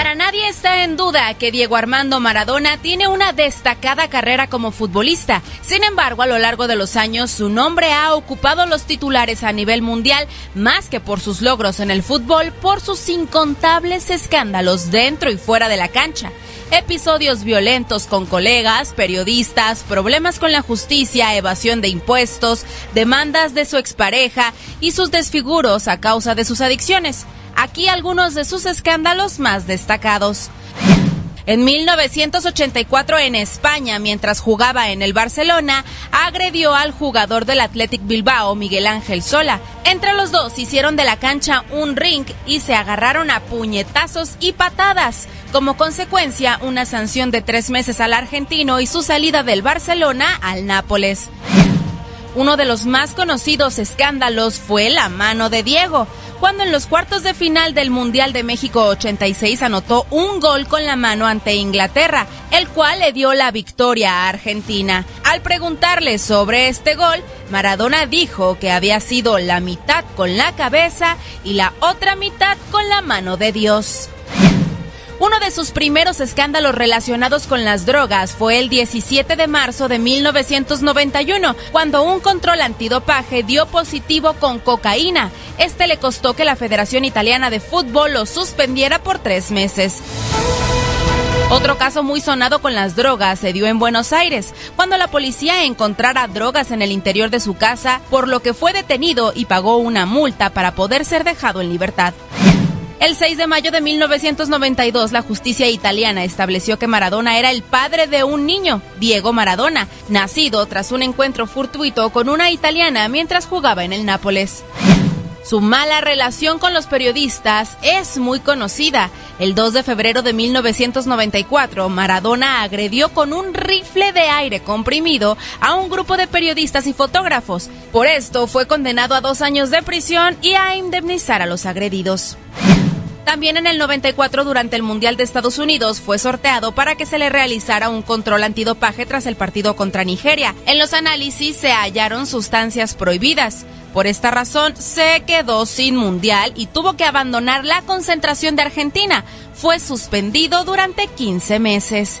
Para nadie está en duda que Diego Armando Maradona tiene una destacada carrera como futbolista. Sin embargo, a lo largo de los años, su nombre ha ocupado los titulares a nivel mundial más que por sus logros en el fútbol, por sus incontables escándalos dentro y fuera de la cancha. Episodios violentos con colegas, periodistas, problemas con la justicia, evasión de impuestos, demandas de su expareja y sus desfiguros a causa de sus adicciones. Aquí algunos de sus escándalos más destacados. En 1984 en España, mientras jugaba en el Barcelona, agredió al jugador del Athletic Bilbao, Miguel Ángel Sola. Entre los dos hicieron de la cancha un ring y se agarraron a puñetazos y patadas. Como consecuencia, una sanción de tres meses al argentino y su salida del Barcelona al Nápoles. Uno de los más conocidos escándalos fue la mano de Diego, cuando en los cuartos de final del Mundial de México 86 anotó un gol con la mano ante Inglaterra, el cual le dio la victoria a Argentina. Al preguntarle sobre este gol, Maradona dijo que había sido la mitad con la cabeza y la otra mitad con la mano de Dios. Uno de sus primeros escándalos relacionados con las drogas fue el 17 de marzo de 1991, cuando un control antidopaje dio positivo con cocaína. Este le costó que la Federación Italiana de Fútbol lo suspendiera por tres meses. Otro caso muy sonado con las drogas se dio en Buenos Aires, cuando la policía encontrara drogas en el interior de su casa, por lo que fue detenido y pagó una multa para poder ser dejado en libertad. El 6 de mayo de 1992, la justicia italiana estableció que Maradona era el padre de un niño, Diego Maradona, nacido tras un encuentro fortuito con una italiana mientras jugaba en el Nápoles. Su mala relación con los periodistas es muy conocida. El 2 de febrero de 1994, Maradona agredió con un rifle de aire comprimido a un grupo de periodistas y fotógrafos. Por esto fue condenado a dos años de prisión y a indemnizar a los agredidos. También en el 94, durante el Mundial de Estados Unidos, fue sorteado para que se le realizara un control antidopaje tras el partido contra Nigeria. En los análisis se hallaron sustancias prohibidas. Por esta razón, se quedó sin Mundial y tuvo que abandonar la concentración de Argentina. Fue suspendido durante 15 meses.